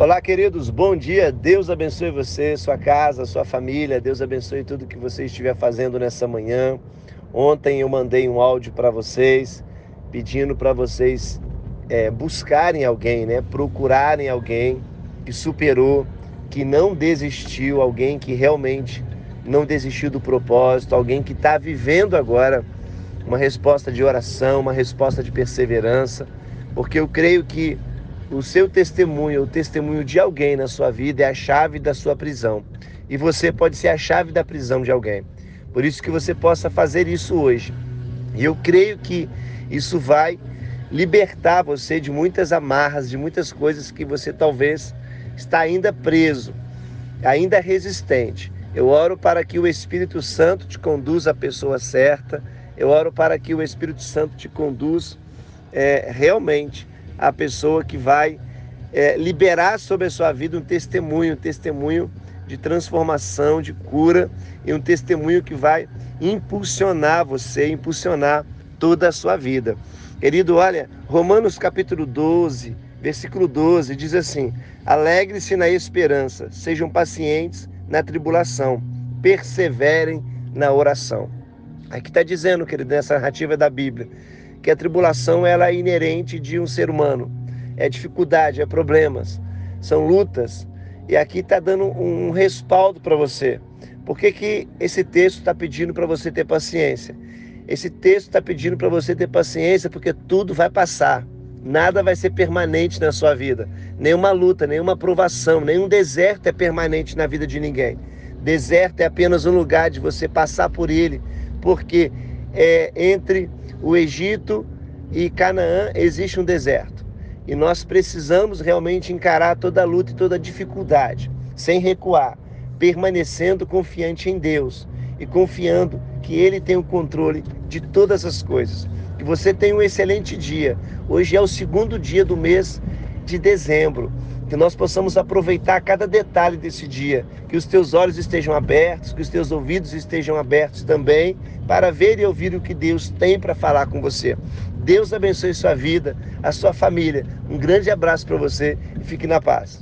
Olá, queridos, bom dia. Deus abençoe você, sua casa, sua família. Deus abençoe tudo que você estiver fazendo nessa manhã. Ontem eu mandei um áudio para vocês pedindo para vocês é, buscarem alguém, né? Procurarem alguém que superou, que não desistiu, alguém que realmente não desistiu do propósito, alguém que está vivendo agora uma resposta de oração, uma resposta de perseverança, porque eu creio que o seu testemunho, o testemunho de alguém na sua vida é a chave da sua prisão. E você pode ser a chave da prisão de alguém. Por isso que você possa fazer isso hoje. E eu creio que isso vai libertar você de muitas amarras, de muitas coisas que você talvez está ainda preso, ainda resistente. Eu oro para que o Espírito Santo te conduza à pessoa certa. Eu oro para que o Espírito Santo te conduza é, realmente a pessoa que vai é, liberar sobre a sua vida um testemunho, um testemunho de transformação, de cura e um testemunho que vai impulsionar você, impulsionar toda a sua vida. Querido, olha, Romanos capítulo 12, versículo 12 diz assim: Alegre-se na esperança, sejam pacientes na tribulação, perseverem na oração. Aqui está dizendo, querido, nessa narrativa da Bíblia, que a tribulação ela é inerente de um ser humano. É dificuldade, é problemas, são lutas. E aqui está dando um respaldo para você. Por que, que esse texto está pedindo para você ter paciência? Esse texto está pedindo para você ter paciência porque tudo vai passar. Nada vai ser permanente na sua vida. Nenhuma luta, nenhuma provação, nenhum deserto é permanente na vida de ninguém. Deserto é apenas um lugar de você passar por ele, porque é entre o Egito e Canaã existe um deserto. E nós precisamos realmente encarar toda a luta e toda a dificuldade, sem recuar, permanecendo confiante em Deus e confiando que Ele tem o controle de todas as coisas. Que você tenha um excelente dia. Hoje é o segundo dia do mês de dezembro que nós possamos aproveitar cada detalhe desse dia, que os teus olhos estejam abertos, que os teus ouvidos estejam abertos também, para ver e ouvir o que Deus tem para falar com você. Deus abençoe sua vida, a sua família. Um grande abraço para você e fique na paz.